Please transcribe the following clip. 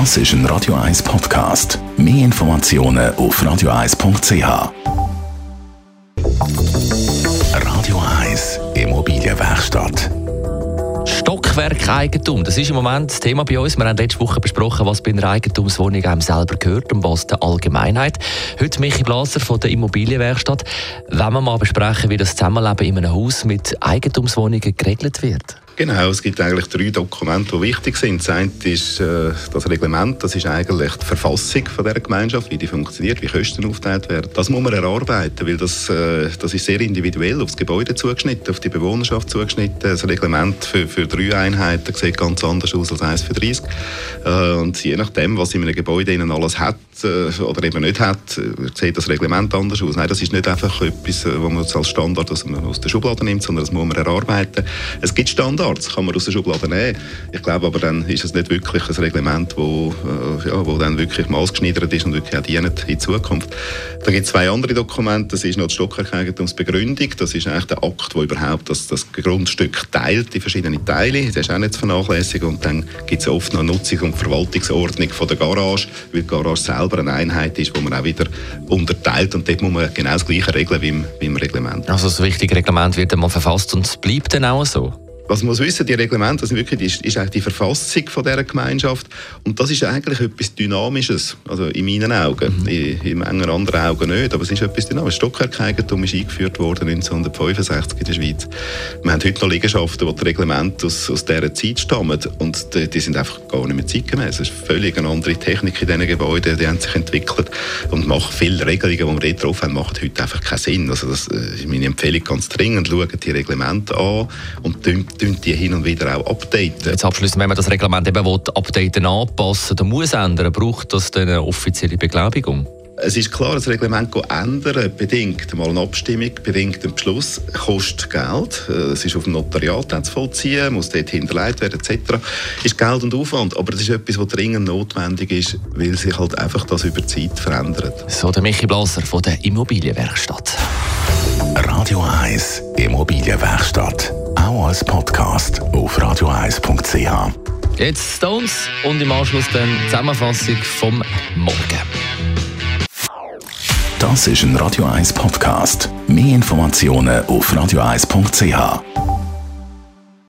Das ist ein Radio 1 Podcast. Mehr Informationen auf radio1.ch. Radio 1 Immobilienwerkstatt. Stockwerkeigentum, das ist im Moment das Thema bei uns. Wir haben letzte Woche besprochen, was bei einer Eigentumswohnung einem selber gehört und was der Allgemeinheit. Heute Michi Blaser von der Immobilienwerkstatt. Wenn wir mal besprechen, wie das Zusammenleben in einem Haus mit Eigentumswohnungen geregelt wird. Genau, es gibt eigentlich drei Dokumente, die wichtig sind. Das eine ist äh, das Reglement, das ist eigentlich die Verfassung von der Gemeinschaft, wie die funktioniert, wie Kosten aufgeteilt werden. Das muss man erarbeiten, weil das, äh, das ist sehr individuell aufs Gebäude zugeschnitten, auf die Bewohnerschaft zugeschnitten. Das Reglement für, für drei Einheiten sieht ganz anders aus als eins für 30. Äh, und je nachdem, was in einem Gebäude innen alles hat äh, oder eben nicht hat, äh, sieht das Reglement anders aus. Nein, das ist nicht einfach etwas, äh, was man als Standard aus, aus der Schublade nimmt, sondern das muss man erarbeiten. Es gibt Standards Standards kann man aus der Schublade nehmen. Ich glaube aber dann ist es nicht wirklich ein Reglement, wo, äh, ja, wo dann wirklich maßgeschneidert ist und wirklich auch dient in Zukunft. Da gibt es zwei andere Dokumente. Das ist noch die Stockwerkeigentumsbegründung. Das ist eigentlich der Akt, wo überhaupt das, das Grundstück teilt in verschiedene Teile. Das ist auch nicht zu vernachlässigen. Und dann gibt es oft noch Nutzungs- und Verwaltungsordnung von der Garage, weil die Garage selber eine Einheit ist, wo man auch wieder unterteilt. Und dort muss man genau das Gleiche regeln wie im, wie im Reglement. Also das wichtige Reglement wird einmal verfasst und es bleibt dann auch so? Was man muss wissen, die Reglemente, das wirklich ist, ist eigentlich die Verfassung von dieser Gemeinschaft und das ist eigentlich etwas Dynamisches, also in meinen Augen, mhm. in, in manchen anderen Augen nicht, aber es ist etwas Dynamisches. Stockwerkeigentum ist eingeführt worden 1965 in der Schweiz. Wir haben heute noch Liegenschaften, wo die Reglemente aus, aus dieser Zeit stammen und die, die, sind einfach gar nicht mehr zeitgemäß. Es ist völlig eine andere Technik in diesen Gebäuden, die haben sich entwickelt und machen viele Regelungen, die wir dort drauf haben, machen heute einfach keinen Sinn. Also das äh, ist meine Empfehlung ganz dringend, schauen die Reglemente an und die hin und wieder auch updaten. Jetzt abschließend, wenn man das Reglement eben will, updaten, anpassen oder muss ändern, braucht das dann eine offizielle Beglaubigung? Es ist klar, das Reglement ändern bedingt mal eine Abstimmung, bedingt einen Beschluss, kostet Geld. Es ist auf dem Notariat zu vollziehen, muss dort hinterlegt werden etc. Ist Geld und Aufwand, aber das ist etwas, was dringend notwendig ist, weil sich halt einfach das über Zeit verändert. So der Michi Blaser von der Immobilienwerkstatt. Radio 1 Immobilienwerkstatt. Auch als Podcast auf radio1.ch. Jetzt Stones und im Anschluss dann die Zusammenfassung vom Morgen. Das ist ein Radio 1 Podcast. Mehr Informationen auf radio1.ch.